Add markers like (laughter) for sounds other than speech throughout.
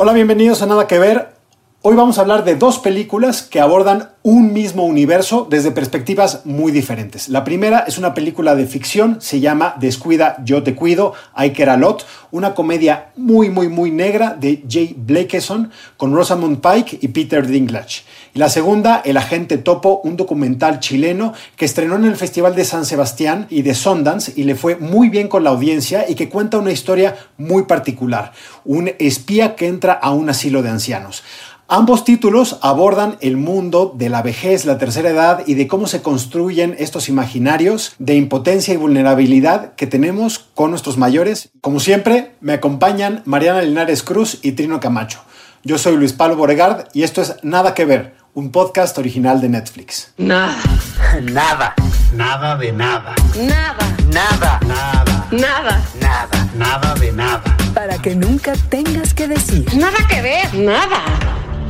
Hola, bienvenidos a Nada que Ver. Hoy vamos a hablar de dos películas que abordan un mismo universo desde perspectivas muy diferentes. La primera es una película de ficción, se llama Descuida, yo te cuido, I care a lot, una comedia muy, muy, muy negra de Jay Blakeson con Rosamund Pike y Peter Dinklage. Y la segunda, El agente topo, un documental chileno que estrenó en el Festival de San Sebastián y de Sundance y le fue muy bien con la audiencia y que cuenta una historia muy particular, un espía que entra a un asilo de ancianos. Ambos títulos abordan el mundo de la vejez, la tercera edad y de cómo se construyen estos imaginarios de impotencia y vulnerabilidad que tenemos con nuestros mayores. Como siempre, me acompañan Mariana Linares Cruz y Trino Camacho. Yo soy Luis Pablo Boregard y esto es Nada que ver, un podcast original de Netflix. Nada. (laughs) Nada. Nada de nada. Nada. Nada. Nada. Nada. Nada. Nada de nada. Para que nunca tengas que decir. Nada que ver. Nada.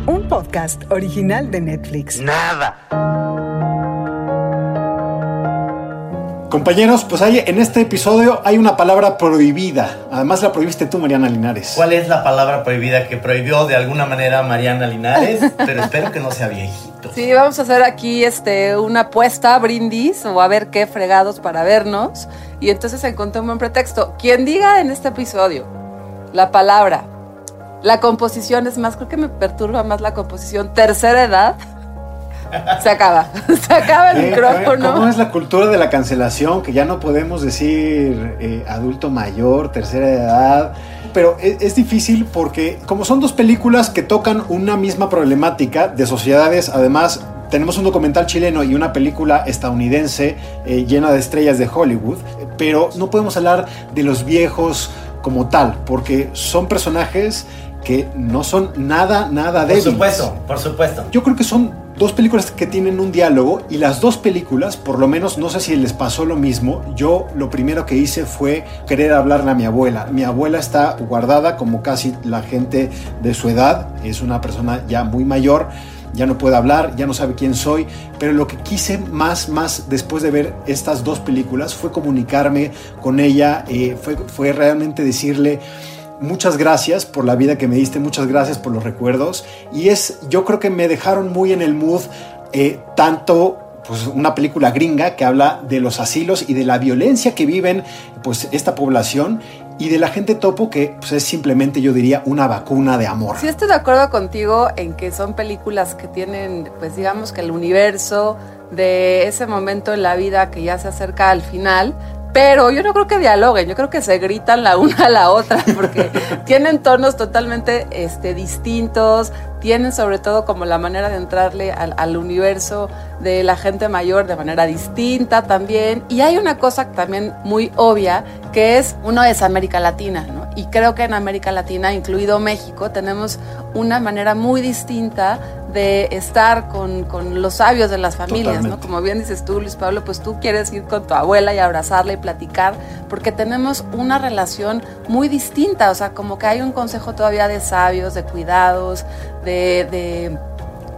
Un podcast original de Netflix. Nada. Compañeros, pues hay, en este episodio hay una palabra prohibida. Además la prohibiste tú, Mariana Linares. ¿Cuál es la palabra prohibida que prohibió de alguna manera Mariana Linares? (laughs) Pero espero que no sea viejito. Sí, vamos a hacer aquí este, una apuesta, brindis, o a ver qué fregados para vernos. Y entonces encontré un buen pretexto. Quien diga en este episodio la palabra, la composición es más, creo que me perturba más la composición, tercera edad, se acaba. (laughs) Se acaba el ¿Qué? micrófono. ¿Cómo es la cultura de la cancelación? Que ya no podemos decir eh, adulto mayor, tercera edad. Pero es, es difícil porque como son dos películas que tocan una misma problemática de sociedades, además tenemos un documental chileno y una película estadounidense eh, llena de estrellas de Hollywood, pero no podemos hablar de los viejos como tal, porque son personajes que no son nada, nada Por débiles. supuesto, por supuesto. Yo creo que son dos películas que tienen un diálogo y las dos películas, por lo menos no sé si les pasó lo mismo, yo lo primero que hice fue querer hablarle a mi abuela. Mi abuela está guardada como casi la gente de su edad, es una persona ya muy mayor, ya no puede hablar, ya no sabe quién soy, pero lo que quise más, más después de ver estas dos películas fue comunicarme con ella, eh, fue, fue realmente decirle muchas gracias por la vida que me diste, muchas gracias por los recuerdos. Y es, yo creo que me dejaron muy en el mood eh, tanto pues una película gringa que habla de los asilos y de la violencia que viven pues esta población y de la gente topo que pues, es simplemente yo diría una vacuna de amor. Sí estoy de acuerdo contigo en que son películas que tienen, pues digamos que el universo de ese momento en la vida que ya se acerca al final, pero yo no creo que dialoguen, yo creo que se gritan la una a la otra, porque (laughs) tienen tonos totalmente este, distintos, tienen sobre todo como la manera de entrarle al, al, universo de la gente mayor de manera distinta también. Y hay una cosa también muy obvia, que es, uno es América Latina, ¿no? Y creo que en América Latina, incluido México, tenemos una manera muy distinta de estar con, con los sabios de las familias, Totalmente. ¿no? Como bien dices tú, Luis Pablo, pues tú quieres ir con tu abuela y abrazarla y platicar, porque tenemos una relación muy distinta, o sea, como que hay un consejo todavía de sabios, de cuidados, de, de,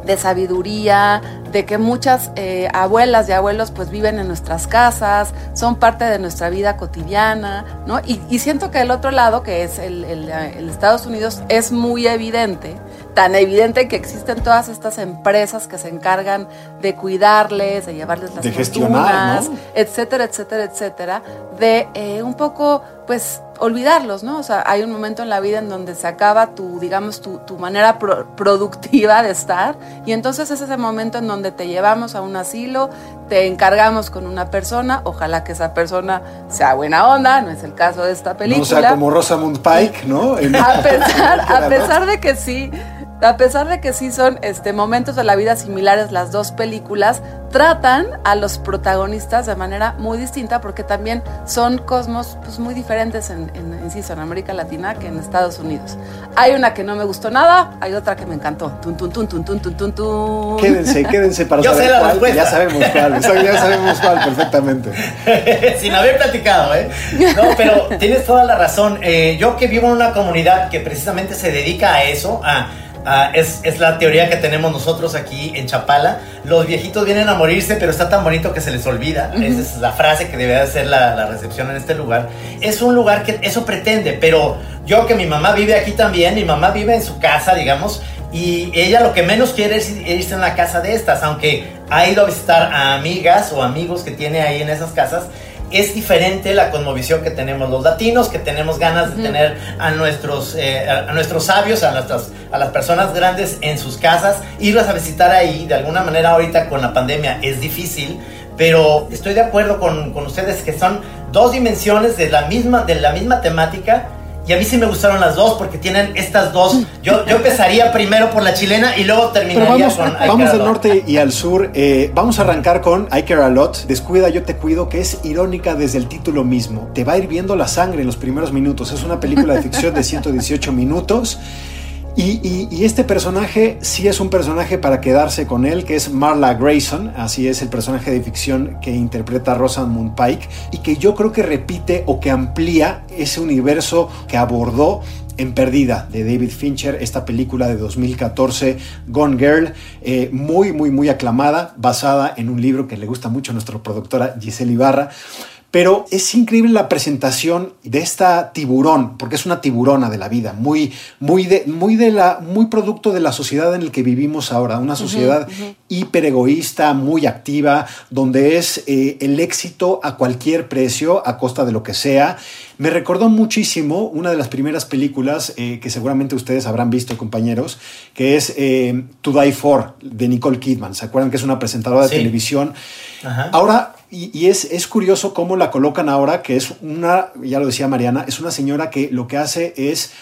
de sabiduría, de que muchas eh, abuelas y abuelos pues viven en nuestras casas, son parte de nuestra vida cotidiana, ¿no? Y, y siento que el otro lado, que es el, el, el, Estados Unidos, es muy evidente, tan evidente que existen todas estas empresas que se encargan de cuidarles, de llevarles las de gestionar, ¿no? etcétera, etcétera, etcétera, de eh, un poco, pues, olvidarlos, ¿no? O sea, hay un momento en la vida en donde se acaba tu, digamos, tu, tu manera pro productiva de estar y entonces es ese momento en donde te llevamos a un asilo, te encargamos con una persona, ojalá que esa persona sea buena onda, no es el caso de esta película. No sea como Rosamund Pike, ¿no? En a pesar, a pesar de que sí, a pesar de que sí son este, momentos de la vida similares las dos películas, tratan a los protagonistas de manera muy distinta porque también son cosmos pues, muy diferentes en, en, insisto, en América Latina que en Estados Unidos. Hay una que no me gustó nada, hay otra que me encantó. Tun, tun, tun, tun, tun, tun, tun. Quédense, quédense para (laughs) Yo saber sé la cuál. respuesta. Ya sabemos cuál, ya sabemos cuál perfectamente. (laughs) Sin haber platicado, ¿eh? No, pero tienes toda la razón. Eh, yo que vivo en una comunidad que precisamente se dedica a eso, a Ah, es, es la teoría que tenemos nosotros aquí en Chapala. Los viejitos vienen a morirse, pero está tan bonito que se les olvida. Esa es la frase que debe de ser la, la recepción en este lugar. Es un lugar que eso pretende, pero yo que mi mamá vive aquí también, mi mamá vive en su casa, digamos, y ella lo que menos quiere es irse a una casa de estas, aunque ha ido a visitar a amigas o amigos que tiene ahí en esas casas es diferente la conmovisión que tenemos los latinos, que tenemos ganas de tener a nuestros, eh, a, nuestros sabios, a, nuestras, a las personas grandes en sus casas, irlas a visitar ahí, de alguna manera ahorita con la pandemia es difícil, pero estoy de acuerdo con, con ustedes que son dos dimensiones de la misma, de la misma temática y a mí sí me gustaron las dos porque tienen estas dos. Yo, yo empezaría primero por la chilena y luego terminaría vamos, con I Vamos Care a del Lot. norte y al sur. Eh, vamos a arrancar con I Care a Lot. Descuida, yo te cuido, que es irónica desde el título mismo. Te va hirviendo la sangre en los primeros minutos. Es una película de ficción de (laughs) 118 minutos. Y, este personaje sí es un personaje para quedarse con él, que es Marla Grayson, así es el personaje de ficción que interpreta Rosamund Pike, y que yo creo que repite o que amplía ese universo que abordó en Perdida de David Fincher, esta película de 2014, Gone Girl, eh, muy, muy, muy aclamada, basada en un libro que le gusta mucho a nuestra productora Giselle Ibarra. Pero es increíble la presentación de esta tiburón, porque es una tiburona de la vida, muy, muy, de, muy, de la, muy producto de la sociedad en la que vivimos ahora, una sociedad hiper egoísta, muy activa, donde es eh, el éxito a cualquier precio, a costa de lo que sea. Me recordó muchísimo una de las primeras películas eh, que seguramente ustedes habrán visto, compañeros, que es eh, To Die For, de Nicole Kidman. ¿Se acuerdan que es una presentadora de televisión? Ajá. Ahora, y, y es, es curioso cómo la colocan ahora, que es una, ya lo decía Mariana, es una señora que lo que hace es,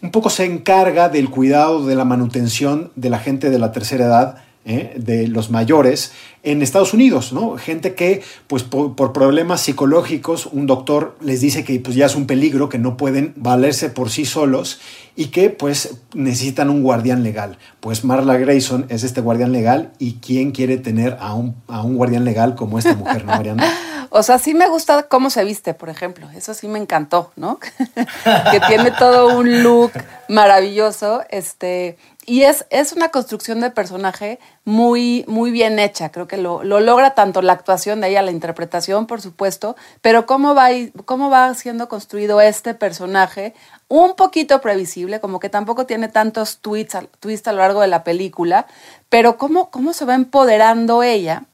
un poco se encarga del cuidado, de la manutención de la gente de la tercera edad, ¿eh? de los mayores, en Estados Unidos, ¿no? Gente que, pues por, problemas psicológicos, un doctor les dice que pues ya es un peligro, que no pueden valerse por sí solos y que pues necesitan un guardián legal. Pues Marla Grayson es este guardián legal y ¿quién quiere tener a un, a un guardián legal como esta mujer, ¿no, Mariana? (laughs) O sea, sí me gusta cómo se viste, por ejemplo. Eso sí me encantó, ¿no? (laughs) que tiene todo un look maravilloso. Este, y es, es una construcción de personaje muy, muy bien hecha. Creo que lo, lo logra tanto la actuación de ella, la interpretación, por supuesto, pero cómo va, cómo va siendo construido este personaje, un poquito previsible, como que tampoco tiene tantos tweets, twists a lo largo de la película, pero cómo, cómo se va empoderando ella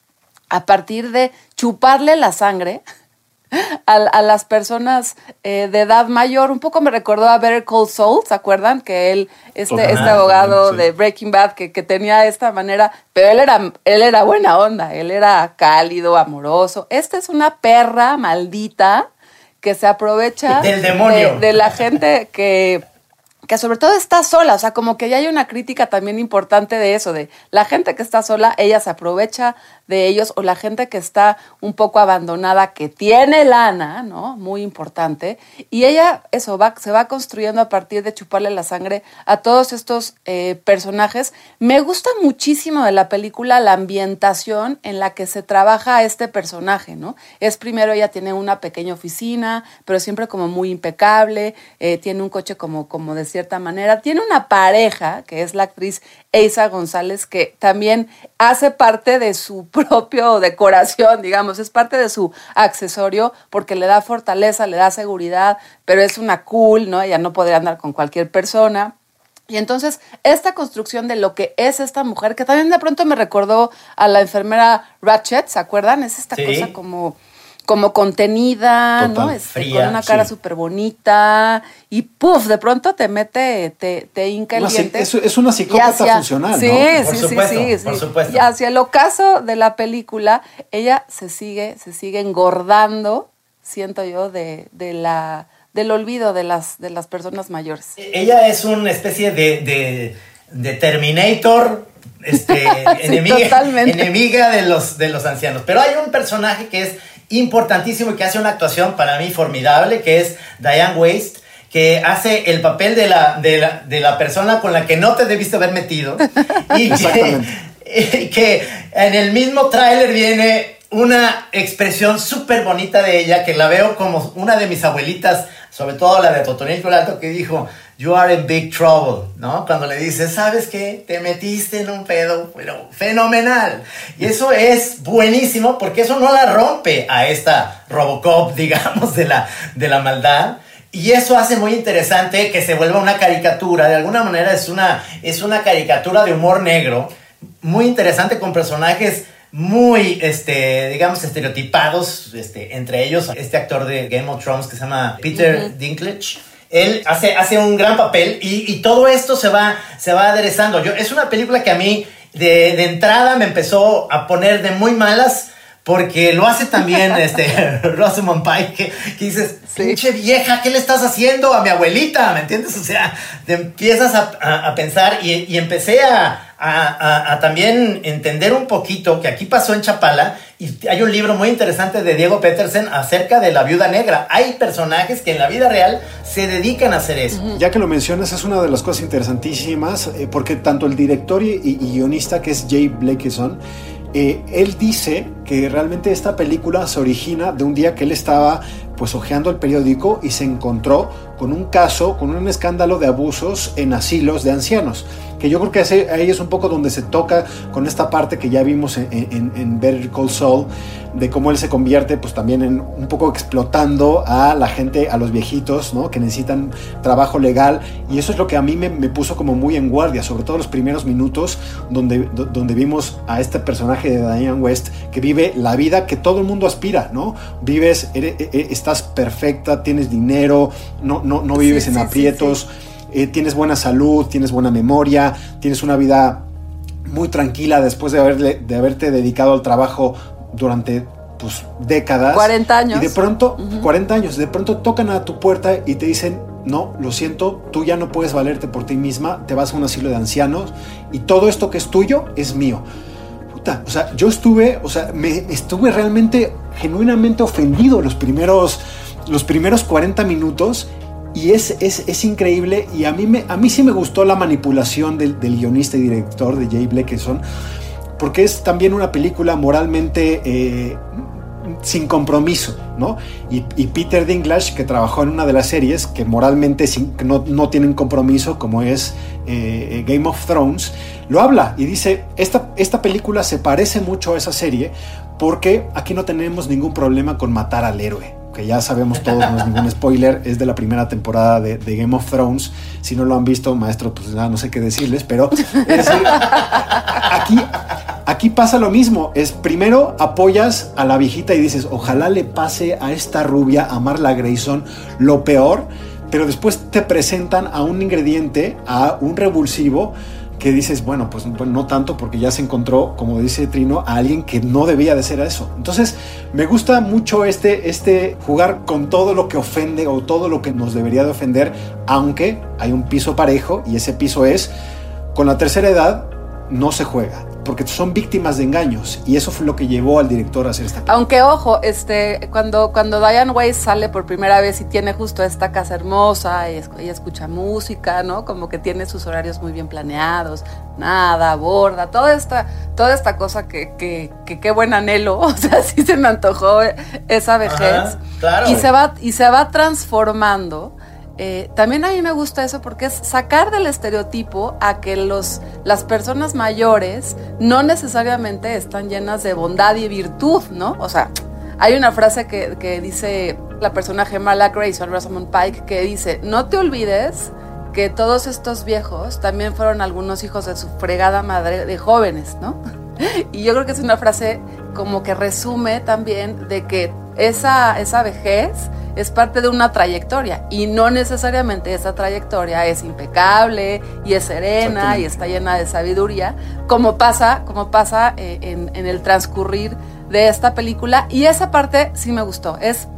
a partir de chuparle la sangre a, a las personas eh, de edad mayor. Un poco me recordó a Better Call Saul, ¿se acuerdan? Que él, este, este abogado Sí. de Breaking Bad, que, que tenía esta manera, pero él era, él era buena onda, él era cálido, amoroso. Esta es una perra maldita que se aprovecha (laughs) Del demonio. de- de la gente que que sobre todo está sola, o sea, como que ya hay una crítica también importante de eso, de la gente que está sola, ella se aprovecha de ellos, o la gente que está un poco abandonada, que tiene lana, ¿no? Muy importante, y ella, eso, va, se va construyendo a partir de chuparle la sangre a todos estos eh, personajes. Me gusta muchísimo de la película la ambientación en la que se trabaja este personaje, ¿no? Es primero ella tiene una pequeña oficina, pero siempre como muy impecable, eh, tiene un coche como, como de cierta manera, tiene una pareja, que es la actriz Eisa González, que también hace parte de su propio decoración, digamos, es parte de su accesorio porque le da fortaleza, le da seguridad, pero es una cool, ¿no? Ella no podría andar con cualquier persona. Y entonces, esta construcción de lo que es esta mujer, que también de pronto me recordó a la enfermera Ratchet, ¿se acuerdan? Es esta Sí. cosa como, como contenida, Total. ¿no? Este, Fría, con una cara sí. súper bonita y puff, de pronto te mete, te, te hinca el diente. es- es una psicópata funcional, sí, ¿no? Por Sí, sí, supuesto, sí, por sí. supuesto. Y hacia el ocaso de la película, ella se sigue, se sigue engordando, siento yo, de, de la, del olvido de las, de las personas mayores. Ella es una especie de, de, de Terminator, este, (laughs) enemiga, totalmente. enemiga de los, de los ancianos. Pero hay un personaje que es importantísimo y que hace una actuación para mí formidable, que es Diane Waste, que hace el papel de la, de la, de la persona con la que no te debiste haber metido. (laughs) (laughs) Y que en el mismo tráiler viene una expresión súper bonita de ella, que la veo como una de mis abuelitas sobre todo la de Totonil Alto que dijo, You are in big trouble, ¿no? Cuando le dice, ¿sabes qué? Te metiste en un pedo, pero fenomenal. Y eso es buenísimo porque eso no la rompe a esta Robocop, (laughs) digamos, de la, de la maldad. Y eso hace muy interesante que se vuelva una caricatura. De alguna manera es una, es una caricatura de humor negro. Muy interesante con personajes muy, este, digamos, estereotipados, este, entre ellos este actor de Game of Thrones que se llama Peter Dinklage. Él hace, hace un gran papel y, todo esto se va, se va aderezando. Yo, es una película que a mí de, de entrada me empezó a poner de muy malas porque lo hace también (laughs) este (laughs) Rosamund Pike, que, dices, pinche vieja, ¿qué le estás haciendo a mi abuelita? ¿Me entiendes? O sea, te empiezas a, pensar y, empecé a, también entender un poquito que aquí pasó en Chapala y hay un libro muy interesante de Diego Petersen acerca de la viuda negra. Hay personajes que en la vida real se dedican a hacer eso. Ya que lo mencionas, es una de las cosas interesantísimas, eh, porque tanto el director y, y guionista, que es Jay Blakeson, eh, él dice que realmente esta película se origina de un día que él estaba pues hojeando el periódico y se encontró con un caso, con un escándalo de abusos en asilos de ancianos que yo creo que ahí es un poco donde se toca con esta parte que ya vimos en, en, en Better Call Saul, de cómo él se convierte pues también en un poco explotando a la gente, a los viejitos, ¿no? Que necesitan trabajo legal y eso es lo que a mí me, puso como muy en guardia, sobre todo los primeros minutos donde, donde vimos a este personaje de Diane West que vive la vida que todo el mundo aspira, ¿no? Vives, e, e, estás perfecta, tienes dinero, no, no, no vives en aprietos. Eh, tienes buena salud, tienes buena memoria, tienes una vida muy tranquila después de, haberle, de haberte dedicado al trabajo durante pues, décadas. 40 años. Y de pronto, 40 años, de pronto tocan a tu puerta y te dicen, no, lo siento, tú ya no puedes valerte por ti misma, te vas a un asilo de ancianos y todo esto que es tuyo es mío. Puta, o sea, yo estuve, o sea, me estuve realmente, genuinamente ofendido los primeros, los primeros 40 minutos y es, es, increíble y a mí, me, a mí sí me gustó la manipulación del, guionista y director de Jay Blakeson, porque es también una película moralmente eh, sin compromiso, ¿no? Y, Peter Dinklage, que trabajó en una de las series que moralmente no, no, tienen compromiso, como es eh, Game of Thrones, lo habla y dice, esta, esta película se parece mucho a esa serie porque aquí no tenemos ningún problema con matar al héroe que ya sabemos todos, no es ningún spoiler, es de la primera temporada de, Game of Thrones. Si no lo han visto, maestro, pues nada, no sé qué decirles, pero aquí, aquí pasa lo mismo. Es primero apoyas a la viejita y dices, ojalá le pase a esta rubia, a Marla Grayson, lo peor, pero después te presentan a un ingrediente, a un revulsivo que dices, bueno, pues, no tanto porque ya se encontró, como dice Trino, a alguien que no debía de ser eso. Entonces, me gusta mucho este, este jugar con todo lo que ofende o todo lo que nos debería de ofender, aunque hay un piso parejo y ese piso es, con la tercera edad no se juega porque son víctimas de engaños y eso fue lo que llevó al director a hacer esta película. Aunque ojo, este, cuando, cuando Diane Weiss sale por primera vez y tiene justo esta casa hermosa y ella escucha música, ¿no? Como que tiene sus horarios muy bien planeados, nada, borda, toda esta, toda esta cosa que, que, qué buen anhelo, (laughs) o sea, sí se me antojó esa vejez. claro. Y se va, y se va transformando eh, también a mí me gusta eso porque es sacar del estereotipo a que los, las personas mayores no necesariamente están llenas de bondad y virtud, ¿no? O sea, hay una frase que, dice la personaje Mala Grayson, Rosamund Pike, que dice, no te olvides que todos estos viejos también fueron algunos hijos de su fregada madre de jóvenes, ¿no? (laughs) Y yo creo que es una frase como que resume también de que esa, esa vejez es parte de una trayectoria y no necesariamente esa trayectoria es impecable y es serena y está llena de sabiduría, como pasa, como pasa eh, en, en el transcurrir de esta película. Y esa parte sí me gustó, es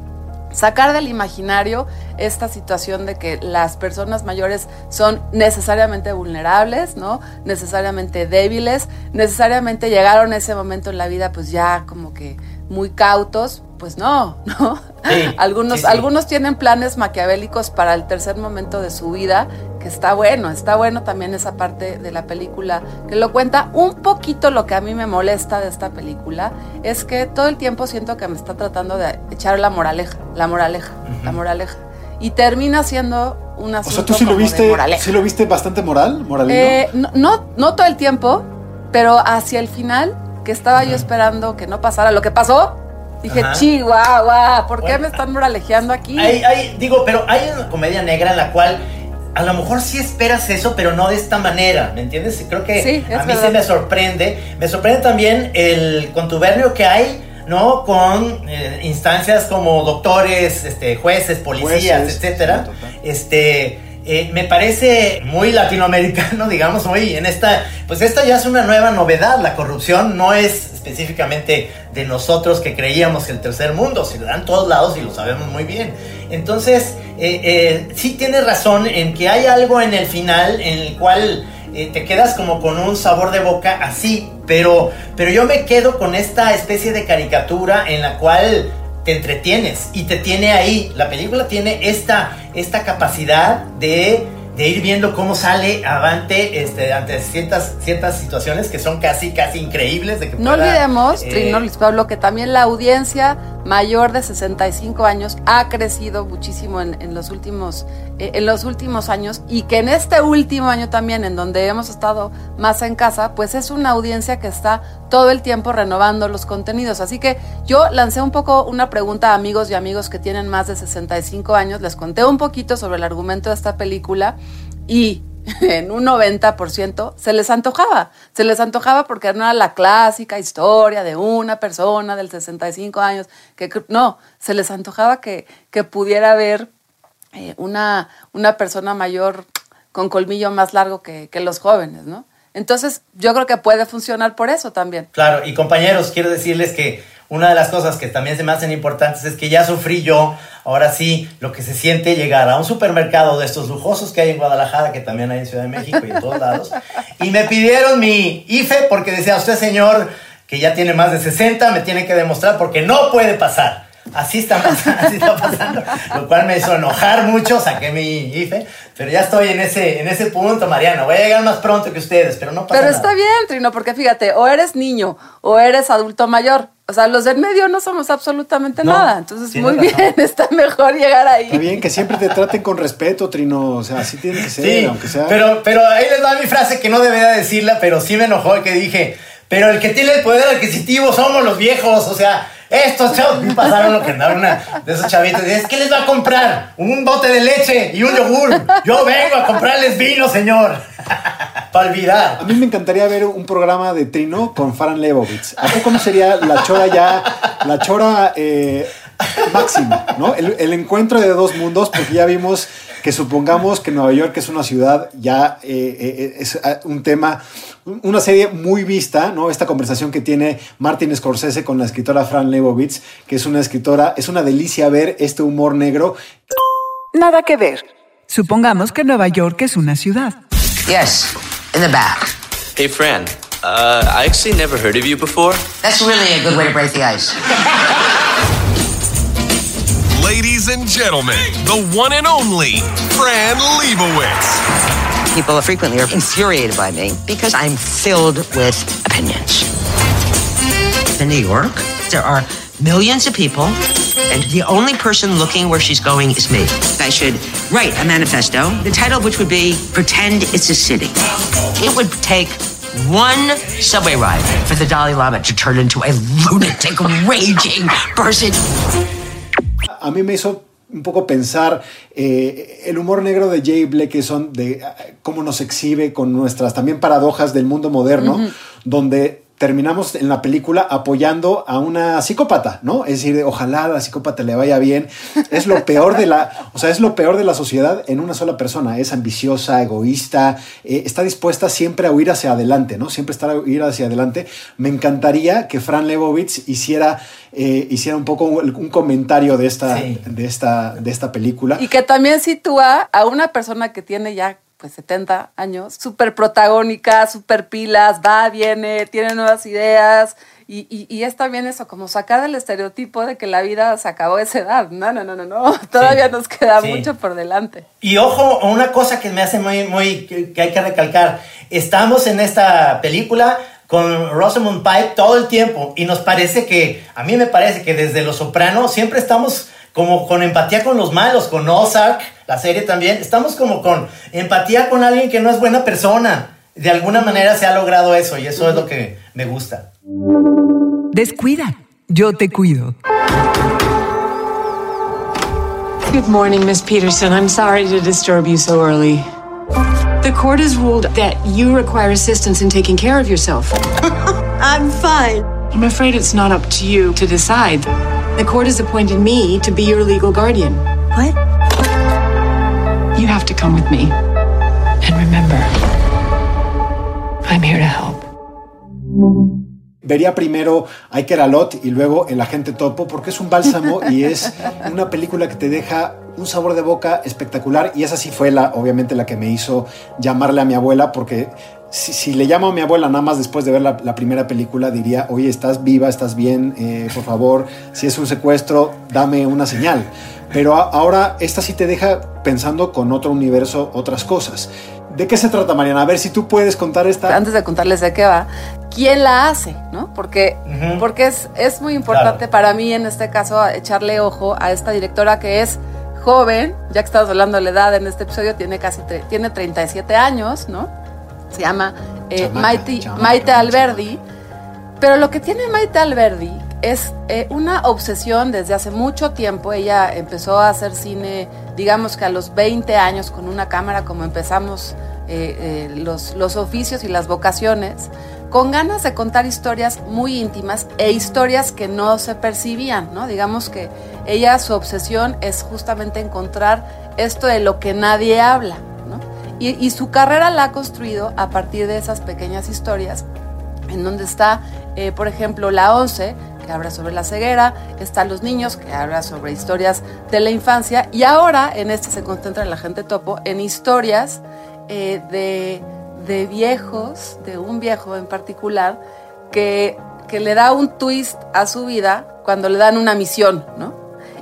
sacar del imaginario esta situación de que las personas mayores son necesariamente vulnerables, ¿no? Necesariamente débiles, necesariamente llegaron a ese momento en la vida pues ya como que muy cautos, pues no, (laughs) ¿no? algunos, algunos tienen planes maquiavélicos para el tercer momento de su vida, que está bueno, está bueno también esa parte de la película, que lo cuenta un poquito lo que a mí me molesta de esta película, es que todo el tiempo siento que me está tratando de echar la moraleja, la moraleja, la moraleja. y termina siendo un O sea, tú sí lo viste, sí lo viste bastante moral, moralino. Eh, no, no, no todo el tiempo, pero hacia el final, que estaba yo esperando que no pasara lo que pasó, dije, Ajá. chihuahua, ¿por qué Bueno, me están moralejeando aquí? Hay, hay- digo, pero hay una comedia negra en la cual a lo mejor sí esperas eso, pero no de esta manera, ¿me entiendes? Creo que Sí, a mí verdad. sí me sorprende. Me sorprende también el contubernio que hay, ¿no? Con eh, instancias como doctores, este, jueces, policías, Jueces, etcétera. sí. Este. Eh, me parece muy latinoamericano, (laughs) digamos, muy en esta, pues esta ya es una nueva novedad, la corrupción no es específicamente de nosotros que creíamos que el tercer mundo, se le da en todos lados y lo sabemos muy bien. Entonces, eh, eh, sí tienes razón en que hay algo en el final en el cual te quedas como con un sabor de boca así, pero, pero yo me quedo con esta especie de caricatura en la cual te entretienes y te tiene ahí. La película tiene esta, esta capacidad de, de ir viendo cómo sale avante este, ante ciertas, ciertas situaciones que son casi, casi increíbles. De que No pueda, olvidemos, eh, Trino Luis Pablo, que también la audiencia mayor de 65 años ha crecido muchísimo en, los últimos, eh, en los últimos años y que en este último año también, en donde hemos estado más en casa, pues es una audiencia que está todo el tiempo renovando los contenidos. Así que yo lancé un poco una pregunta a amigos y amigos que tienen más de 65 años, les conté un poquito sobre el argumento de esta película y (laughs) en un 90% se les antojaba. Se les antojaba porque no era la clásica historia de una persona del 65 años. que No, se les antojaba que, que pudiera haber eh, una, una persona mayor con colmillo más largo que, que los jóvenes, ¿no? Entonces, yo creo que puede funcionar por eso también. Claro, y compañeros, quiero decirles que una de las cosas que también se me hacen importantes es que ya sufrí yo, ahora sí, lo que se siente llegar a un supermercado de estos lujosos que hay en Guadalajara, que también hay en Ciudad de México y en todos lados, y me pidieron mi IFE porque decía, usted señor, que ya tiene más de 60, me tiene que demostrar porque no puede pasar. Así está, pasando, (laughs) así está pasando, lo cual me hizo enojar mucho, saqué mi IFE, pero ya estoy en ese, en ese punto, Mariana, voy a llegar más pronto que ustedes, pero no pasa Pero nada. está bien, Trino, porque fíjate, o eres niño o eres adulto mayor. O sea, los del medio no somos absolutamente No, nada. Entonces, muy razón. bien, (laughs) está mejor llegar ahí. Está bien que siempre te traten con respeto, Trino. O sea, así tiene que ser, Sí, aunque sea. pero, pero ahí les va mi frase que no debería decirla, pero sí me enojó que dije, pero el que tiene el poder adquisitivo somos los viejos, o sea, estos chavos me pasaron lo que andaron una de esos chavitos, es que les va a comprar un bote de leche y un yogur, yo vengo a comprarles vino, señor, (laughs) para olvidar. A mí me encantaría ver un programa de Trino con Farhan Lebowitz. ¿A no sería la chora ya, la chora eh, máxima, ¿no? El, el encuentro de dos mundos, porque ya vimos que supongamos que Nueva York es una ciudad, ya eh, eh, es eh, un tema, una serie muy vista, ¿no? Esta conversación que tiene Martin Scorsese con la escritora Fran Lebowitz, que es una escritora, es una delicia ver este humor negro. Nada que ver. Supongamos que Nueva York es una ciudad. Yes, in the back. Hey, Fran. Uh, I actually never heard of you before. That's really a good way to break the ice. (laughs) Ladies and gentlemen, the one and only Fran Lebowitz. People frequently are infuriated by me because I'm filled with opinions. In New York, there are millions of people, and the only person looking where she's going is me. I should write a manifesto, the title of which would be Pretend It's a City. It would take one subway ride for the Dalai Lama to turn into a lunatic, (laughs) raging person. A mí me hizo un poco pensar eh, el humor negro de Jay Blakeson, de eh, cómo nos exhibe con nuestras también paradojas del mundo moderno, donde terminamos en la película apoyando a una psicópata, ¿no? Es decir, ojalá a la psicópata le vaya bien. Es lo peor de la, o sea, es lo peor de la sociedad en una sola persona. Es ambiciosa, egoísta, eh, está dispuesta siempre a huir hacia adelante, ¿no? Siempre estar a huir hacia adelante. Me encantaría que Fran Lebowitz hiciera, eh, hiciera un poco un, un comentario de esta, Sí. de esta, de esta película. Y que también sitúa a una persona que tiene ya pues 70 años, súper protagónica, súper pilas, va, viene, tiene nuevas ideas. Y, y- y es también eso, como sacar el estereotipo de que la vida se acabó a esa edad. No, no, no, no, no. (laughs) Todavía nos queda Sí. mucho por delante. Y ojo, una cosa que me hace muy, muy, que que hay que recalcar, estamos en esta película con Rosamund Pike todo el tiempo y nos parece que, a mí me parece que desde Los Sopranos siempre estamos como con empatía con los malos, con Ozark, la serie también. Estamos como con empatía con alguien que no es buena persona. De alguna manera se ha logrado eso y eso es lo que me gusta. Descuida, yo te cuido. Good morning, Miss Peterson. I'm sorry to disturb you so early. The court has ruled that you require assistance in taking care of yourself. (laughs) I'm fine. I'm afraid it's not up to you to decide. The court has appointed me to be your legal guardian. What? You have to come with me. And remember, I'm here to help. Vería primero Iker Alot y luego El Agente Topo porque es un bálsamo y es una película que te deja un sabor de boca espectacular y esa sí fue la, obviamente la que me hizo llamarle a mi abuela porque si, si le llamo a mi abuela nada más después de ver la, la primera película diría, oye, estás viva, estás bien, eh, por favor, si es un secuestro, dame una señal. Pero a- ahora esta sí te deja pensando con otro universo, otras cosas. ¿De qué se trata, Mariana? A ver si tú puedes contar esta. Antes de contarles de qué va, ¿quién la hace? ¿no? Porque, Ujú. porque es, es muy importante Claro. para mí en este caso echarle ojo a esta directora que es joven, ya que estamos hablando de la edad en este episodio, tiene casi tre- tiene 37 años, ¿no? Se llama eh, Chamaca, Maite, chamaca, Maite chamaca. Alberdi. Pero lo que tiene Maite Alberdi es eh, una obsesión desde hace mucho tiempo. Ella empezó a hacer cine, digamos que a los 20 años con una cámara, como empezamos eh, eh, los, los oficios y las vocaciones, con ganas de contar historias muy íntimas e historias que no se percibían, ¿no? Digamos que ella, su obsesión es justamente encontrar esto de lo que nadie habla. Y, su carrera la ha construido a partir de esas pequeñas historias en donde está, eh, por ejemplo, la 11, que habla sobre la ceguera, está Los Niños, que habla sobre historias de la infancia, y ahora en este se concentra la gente topo en historias eh, de, de viejos, de un viejo en particular, que, que le da un twist a su vida cuando le dan una misión, ¿no?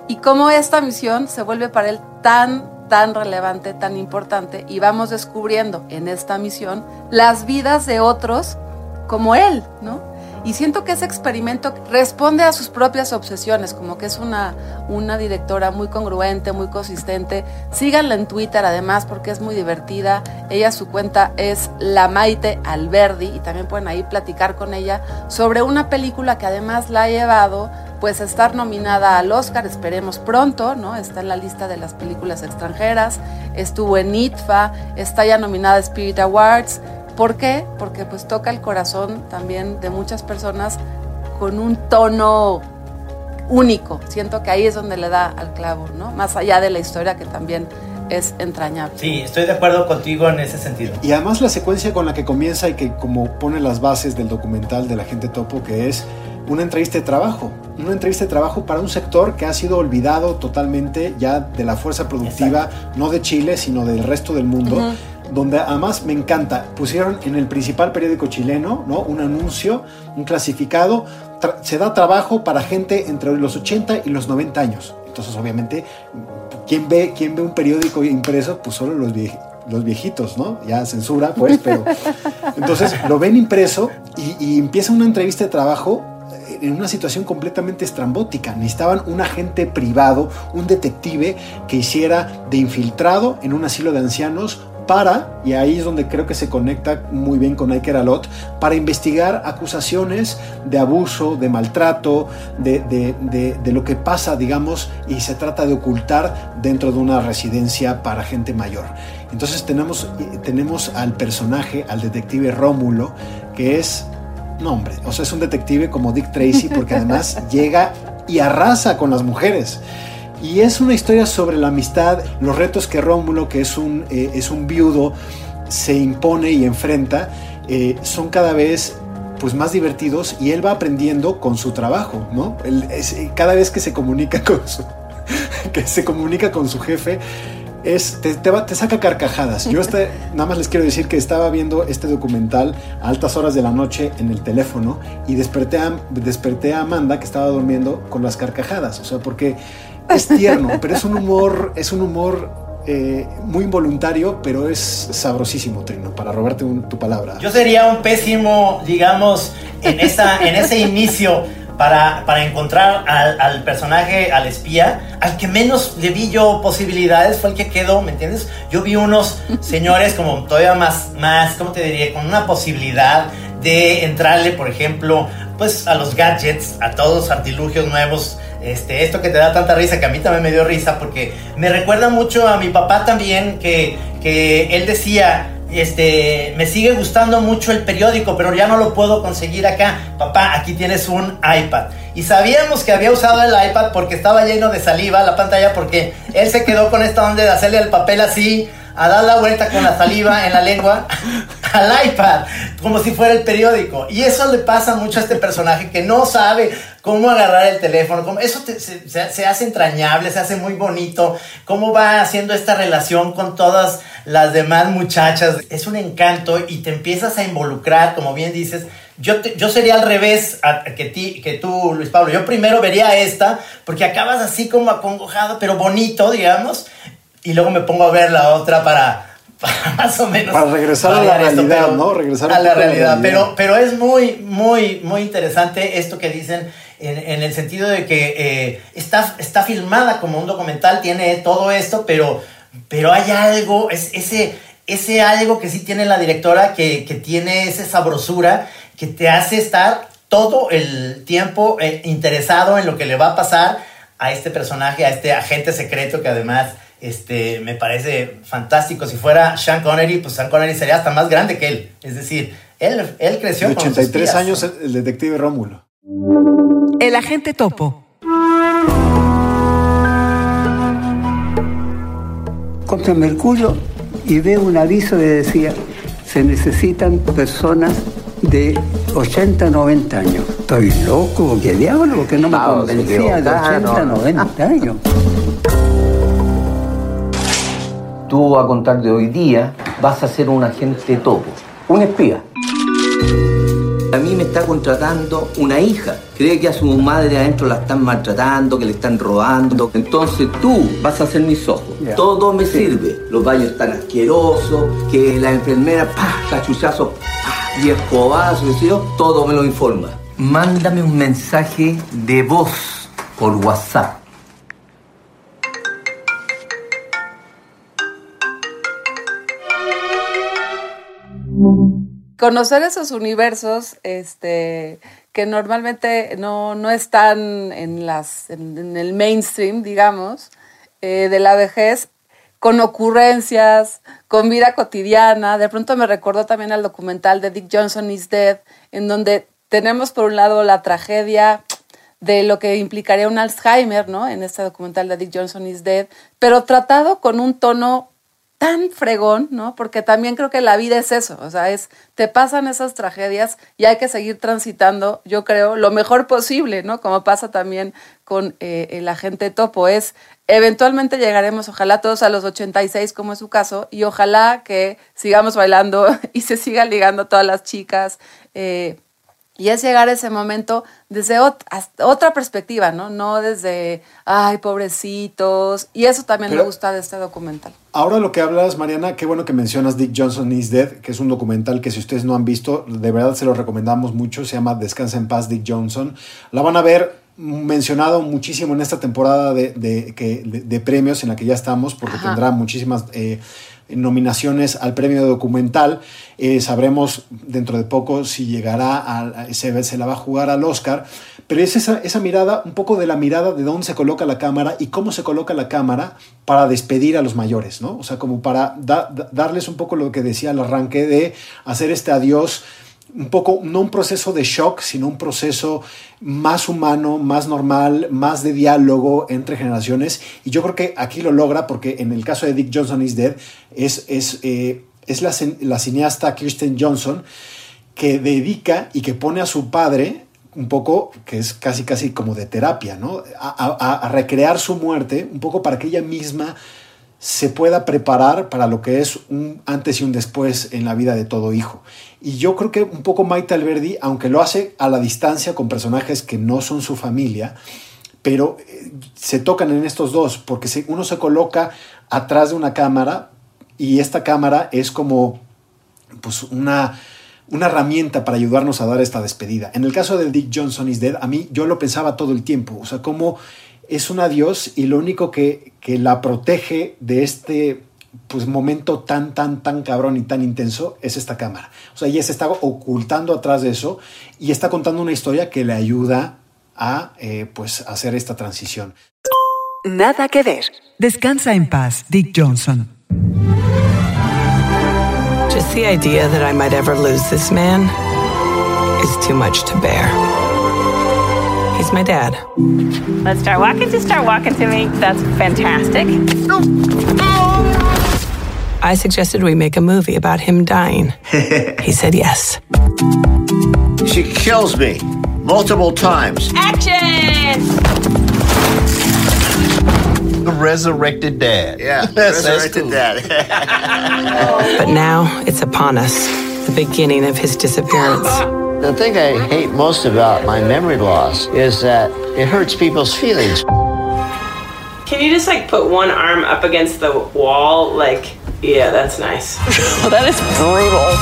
Y cómo esta misión se vuelve para él tan, tan relevante, tan importante, y vamos descubriendo en esta misión las vidas de otros como él, ¿no? Y siento que ese experimento responde a sus propias obsesiones, como que es una, una directora muy congruente, muy consistente. Síganla en Twitter además porque es muy divertida. Ella, su cuenta es La Maite Alberdi y también pueden ahí platicar con ella sobre una película que además la ha llevado pues estar nominada al Oscar, esperemos pronto, ¿no? Está en la lista de las películas extranjeras, estuvo en ITFA, está ya nominada a Spirit Awards. ¿Por qué? Porque pues toca el corazón también de muchas personas con un tono único. Siento que ahí es donde le da al clavo, ¿no? Más allá de la historia que también es entrañable. Sí, estoy de acuerdo contigo en ese sentido. Y además la secuencia con la que comienza y que como pone las bases del documental de la gente topo, que es una entrevista de trabajo, una entrevista de trabajo para un sector que ha sido olvidado totalmente ya de la fuerza productiva, no de Chile, sino del resto del mundo. Donde además me encanta, pusieron en el principal periódico chileno ¿no? un anuncio, un clasificado, se da trabajo para gente entre los 80 y los 90 años. Entonces obviamente, ¿quién ve, quién ve un periódico impreso? Pues solo los, vie- los viejitos, ¿no? Ya censura, pues, pero... (laughs) Entonces lo ven impreso y, y empieza una entrevista de trabajo en una situación completamente estrambótica. Necesitaban un agente privado, un detective que hiciera de infiltrado en un asilo de ancianos para, y ahí es donde creo que se conecta muy bien con Iker Alot, para investigar acusaciones de abuso, de maltrato, de, de- de- de lo que pasa, digamos, y se trata de ocultar dentro de una residencia para gente mayor. Entonces tenemos, tenemos al personaje, al detective Rómulo, que es no, hombre, o sea, es un detective como Dick Tracy porque además (laughs) llega y arrasa con las mujeres. Y es una historia sobre la amistad, los retos que Rómulo, que es un, eh, es un viudo, se impone y enfrenta, eh, son cada vez pues más divertidos y él va aprendiendo con su trabajo, ¿no? Él es- eh, cada vez que se comunica (laughs) con su, que se comunica con su jefe, es, te, te va- te saca carcajadas. Yo este, (laughs) nada más les quiero decir que estaba viendo este documental a altas horas de la noche en el teléfono y desperté a, desperté a Amanda que estaba durmiendo con las carcajadas. O sea, porque es tierno, (laughs) pero es un humor, es un humor eh, muy involuntario, pero es sabrosísimo, Trino, para robarte un- tu palabra. Yo sería un pésimo, digamos, en, esa, en ese inicio para, para encontrar al, al, personaje, al espía, al que menos le vi yo posibilidades fue el que quedó, ¿me entiendes? Yo vi unos (laughs) señores como todavía más, más, ¿cómo te diría? Con una posibilidad de entrarle, por ejemplo, pues a los gadgets, a todos los artilugios nuevos. Este, esto que te da tanta risa, que a mí también me dio risa, porque me recuerda mucho a mi papá también, que, que él decía, este, me sigue gustando mucho el periódico, pero ya no lo puedo conseguir acá. Papá, aquí tienes un iPad. Y sabíamos que había usado el iPad porque estaba lleno de saliva la pantalla, porque él se quedó con esta onda de hacerle el papel así, a dar la vuelta con la saliva en la lengua (laughs) al iPad, como si fuera el periódico. Y eso le pasa mucho a este personaje que no sabe cómo agarrar el teléfono. Eso se, se, hace entrañable, se hace muy bonito. Cómo va haciendo esta relación con todas las demás muchachas. Es un encanto y te empiezas a involucrar, como bien dices. Yo, yo sería al revés que, ti, que tú, Luis Pablo. Yo primero vería esta, porque acabas así como acongojado, pero bonito, digamos y luego me pongo a ver la otra para, (laughs) más o menos. Para regresar a la realidad, ¿no? Regresar a la realidad. Pero, pero es muy, muy, muy interesante esto que dicen en, el sentido de que eh, está, está filmada como un documental, tiene todo esto, pero, pero hay algo, es, ese, ese algo que sí tiene la directora, que, que tiene esa sabrosura, que te hace estar todo el tiempo eh, interesado en lo que le va a pasar a este personaje, a este agente secreto que además este, me parece fantástico. Si fuera Sean Connery, pues Sean Connery sería hasta más grande que él. Es decir, él, él creció de 83 años el detective Rómulo. El agente topo. Contra Mercurio y veo un aviso que decía, se necesitan personas de 80, 90 años. Estoy loco, ¿qué diablo? Que no me convencía de 80, 90 años tú a contar de hoy día vas a ser un agente topo, un espía. A mí me está contratando una hija. Cree que a su madre adentro la están maltratando, que le están robando. Entonces tú vas a ser mis ojos. Todo me sirve. Los baños están asquerosos, que la enfermera, pa, cachuchazo, pa, y escobazo, todo me lo informa. Mándame un mensaje de voz por WhatsApp conocer esos universos este, que normalmente no, están en, las, en, el mainstream, digamos, eh, de la vejez, con ocurrencias, con vida cotidiana. De pronto me recuerdo también al documental de Dick Johnson is Dead, en donde tenemos por un lado la tragedia de lo que implicaría un Alzheimer, ¿no? En este documental de Dick Johnson is Dead, pero tratado con un tono tan fregón, ¿no? Porque también creo que la vida es eso, o sea, es, te pasan esas tragedias y hay que seguir transitando, yo creo, lo mejor posible, ¿no? Como pasa también con eh, el agente topo, es, eventualmente llegaremos, ojalá todos a los 86, como es su caso, y ojalá que sigamos bailando (laughs) y se sigan ligando todas las chicas. Eh, y es llegar a ese momento desde otra perspectiva, ¿no? No desde, ay, pobrecitos. Y eso también me gusta de este documental. Ahora lo que hablas, Mariana, qué bueno que mencionas Dick Johnson is Dead, que es un documental que si ustedes no han visto, de verdad se lo recomendamos mucho. Se llama Descansa en paz, Dick Johnson. La van a ver mencionado muchísimo en esta temporada de, de, premios en la que ya estamos, porque tendrá muchísimas... Eh, nominaciones al premio documental. Eh, sabremos dentro de poco si llegará a, se, se la va a jugar al Oscar. Pero es esa, esa, mirada, un poco de la mirada de dónde se coloca la cámara y cómo se coloca la cámara para despedir a los mayores, ¿no? O sea, como para darles un poco lo que decía al arranque de hacer este adiós un poco, no un proceso de shock, sino un proceso más humano, más normal, más de diálogo entre generaciones. Y yo creo que aquí lo logra porque en el caso de Dick Johnson is Dead es, es, eh, es la, la, cineasta Kirsten Johnson que dedica y que pone a su padre un poco, que es casi casi como de terapia, ¿no? A, a recrear su muerte, un poco para que ella misma se pueda preparar para lo que es un antes y un después en la vida de todo hijo. Y yo creo que un poco Maite Alberdi, aunque lo hace a la distancia con personajes que no son su familia, pero eh, se tocan en estos dos, porque uno se coloca atrás de una cámara y esta cámara es como pues una una herramienta para ayudarnos a dar esta despedida. En el caso de Dick Johnson is Dead, a mí yo lo pensaba todo el tiempo, o sea, cómo es un adiós y lo único que, que la protege de este pues, momento tan, tan, tan cabrón y tan intenso es esta cámara. O sea, ella se está ocultando atrás de eso y está contando una historia que le ayuda a eh, pues, hacer esta transición. Nada que ver. Descansa en paz, Dick Johnson. Just the idea that I might ever lose this man is too much to bear. He's my dad. Let's start walking. Just start walking to me. That's fantastic. I suggested we make a movie about him dying. (laughs) he said yes. She kills me multiple times. Action! The resurrected dad. Yeah, (laughs) resurrected dad. But now it's upon us the beginning of his disappearance. (laughs) the thing I hate most about my memory loss is that it hurts people's feelings. Can you just like put one arm up against the wall? Like, yeah, that's nice. (laughs) that is brutal.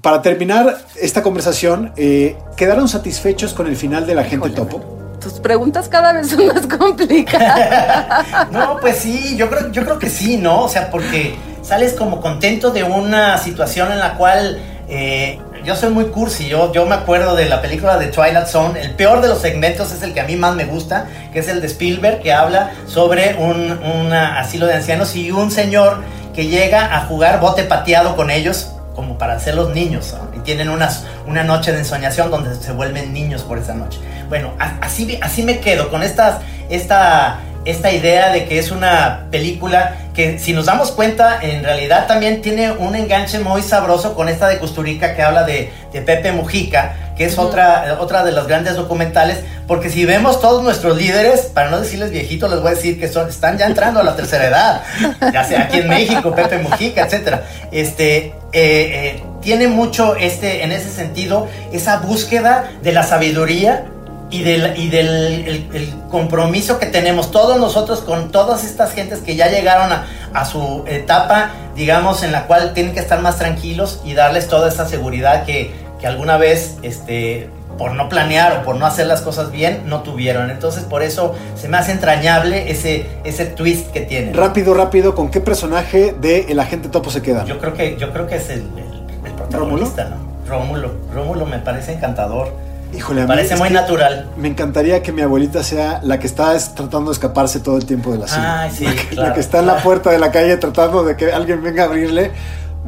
Para terminar esta conversación, eh, ¿quedaron satisfechos con el final de la gente topo? Tus preguntas cada vez son más complicadas. (laughs) No, pues sí, yo creo, yo creo que sí, ¿no? O sea, porque sales como contento de una situación en la cual eh, yo soy muy cursi, yo, yo me acuerdo de la película de Twilight Zone, el peor de los segmentos es el que a mí más me gusta, que es el de Spielberg, que habla sobre un, un asilo de ancianos y un señor que llega a jugar bote pateado con ellos, como para hacer los niños, y tienen una noche de ensoñación donde se vuelven niños por esa noche. Bueno, así, así me quedo con estas, esta, esta idea de que es una película que si nos damos cuenta en realidad también tiene un enganche muy sabroso con esta de Custurica que habla de, de Pepe Mujica, que es otra, otra de los grandes documentales, porque si vemos todos nuestros líderes, para no decirles viejitos, les voy a decir que son, están ya entrando a la tercera edad, (laughs) ya sea aquí en México, Pepe Mujica, etcétera. Este, eh, eh, tiene mucho este, en ese sentido, esa búsqueda de la sabiduría y del, y del el, el compromiso que tenemos todos nosotros con todas estas gentes que ya llegaron a, a su etapa, digamos, en la cual tienen que estar más tranquilos y darles toda esa seguridad que, que alguna vez, este, por no planear o por no hacer las cosas bien, no tuvieron. Entonces, por eso se me hace entrañable ese, ese twist que tiene. Rápido, rápido, ¿con qué personaje de El Agente Topo se quedan? Yo creo que, yo creo que es el, el, el protagonista, ¿no? Rómulo. Rómulo me parece encantador. Híjole, a Me mí parece muy natural. Me encantaría que mi abuelita sea la que está es- tratando de escaparse todo el tiempo de la sí, (laughs) la, que, claro. la que está en la puerta de la calle tratando de que alguien venga a abrirle.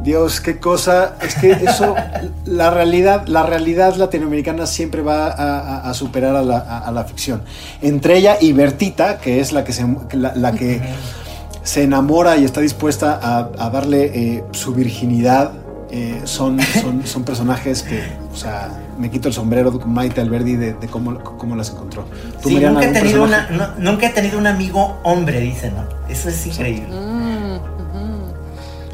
Dios, qué cosa. Es que eso, (laughs) la realidad, la realidad latinoamericana siempre va a, a- a superar a la, a- a la ficción. Entre ella y Bertita, que es la que se, la, la que se enamora y está dispuesta a, a darle eh, su virginidad. Eh, son, son, (laughs) son personajes que, o sea, me quito el sombrero con Maite Alberdi de, de cómo, cómo las encontró. ¿Tú, Sí, Mariana, nunca, he tenido una, no- nunca he tenido un amigo hombre, dicen, ¿no? Eso es increíble. Mm.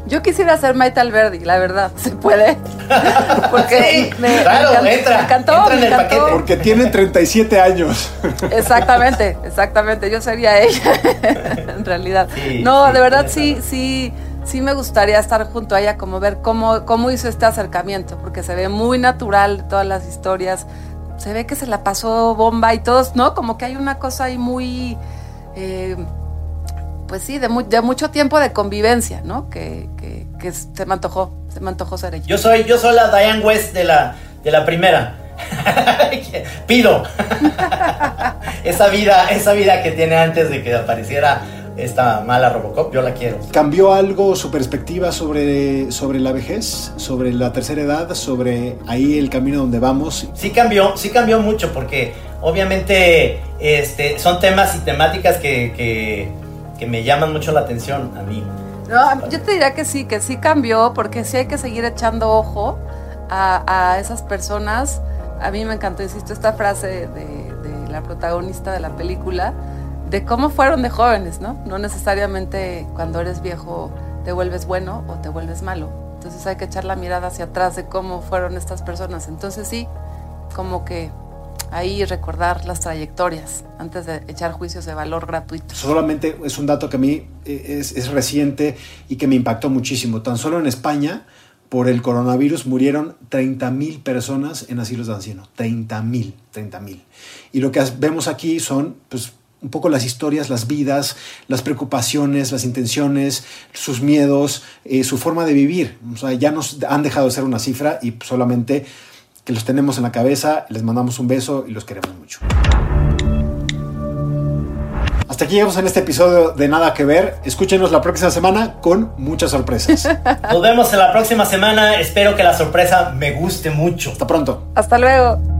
Yo quisiera ser Maite Alberdi, la verdad. ¿Se puede? (laughs) Porque Sí, me, me claro, encantó, entra, me encantó, entra en me el encantó. paquete. Porque tienen 37 años. (laughs) Exactamente, exactamente. Yo sería ella, en realidad. Sí, no, sí, de verdad tiene sí, sí, sí me gustaría estar junto a ella, como ver cómo, cómo hizo este acercamiento, porque se ve muy natural todas las historias. Se ve que se la pasó bomba y todos, ¿no? Como que hay una cosa ahí muy, eh, pues sí, de, mu- de mucho tiempo de convivencia, ¿no? Que, que, que se me antojó, se me antojó ser ella. Yo soy, yo soy la Diane West de la, de la primera. (laughs) Pido (laughs) esa vida, esa vida que tiene antes de que apareciera esta mala Robocop, yo la quiero. ¿Cambió algo su perspectiva sobre, sobre la vejez, sobre la tercera edad, sobre ahí el camino donde vamos? Sí cambió, sí cambió mucho porque obviamente este, son temas y temáticas que, que, que me llaman mucho la atención a mí. No, yo te diría que sí, que sí cambió, porque sí hay que seguir echando ojo a, a esas personas. A mí me encantó, insisto, esta frase de, de la protagonista de la película, de cómo fueron de jóvenes, ¿no? No necesariamente cuando eres viejo te vuelves bueno o te vuelves malo. Entonces hay que echar la mirada hacia atrás de cómo fueron estas personas. Entonces sí, como que ahí recordar las trayectorias antes de echar juicios de valor gratuito. Solamente es un dato que a mí eh, es, es reciente y que me impactó muchísimo. Tan solo en España, por el coronavirus, murieron 30 mil personas en asilos de ancianos. 30 mil, 30 mil. Y lo que vemos aquí son, pues, un poco las historias, las vidas, las preocupaciones, las intenciones, sus miedos, eh, su forma de vivir. O sea, ya nos han dejado de ser una cifra y solamente que los tenemos en la cabeza, les mandamos un beso y los queremos mucho. Hasta aquí llegamos en este episodio de Nada que Ver. Escúchenos la próxima semana con muchas sorpresas. Nos vemos en la próxima semana. Espero que la sorpresa me guste mucho. Hasta pronto. Hasta luego.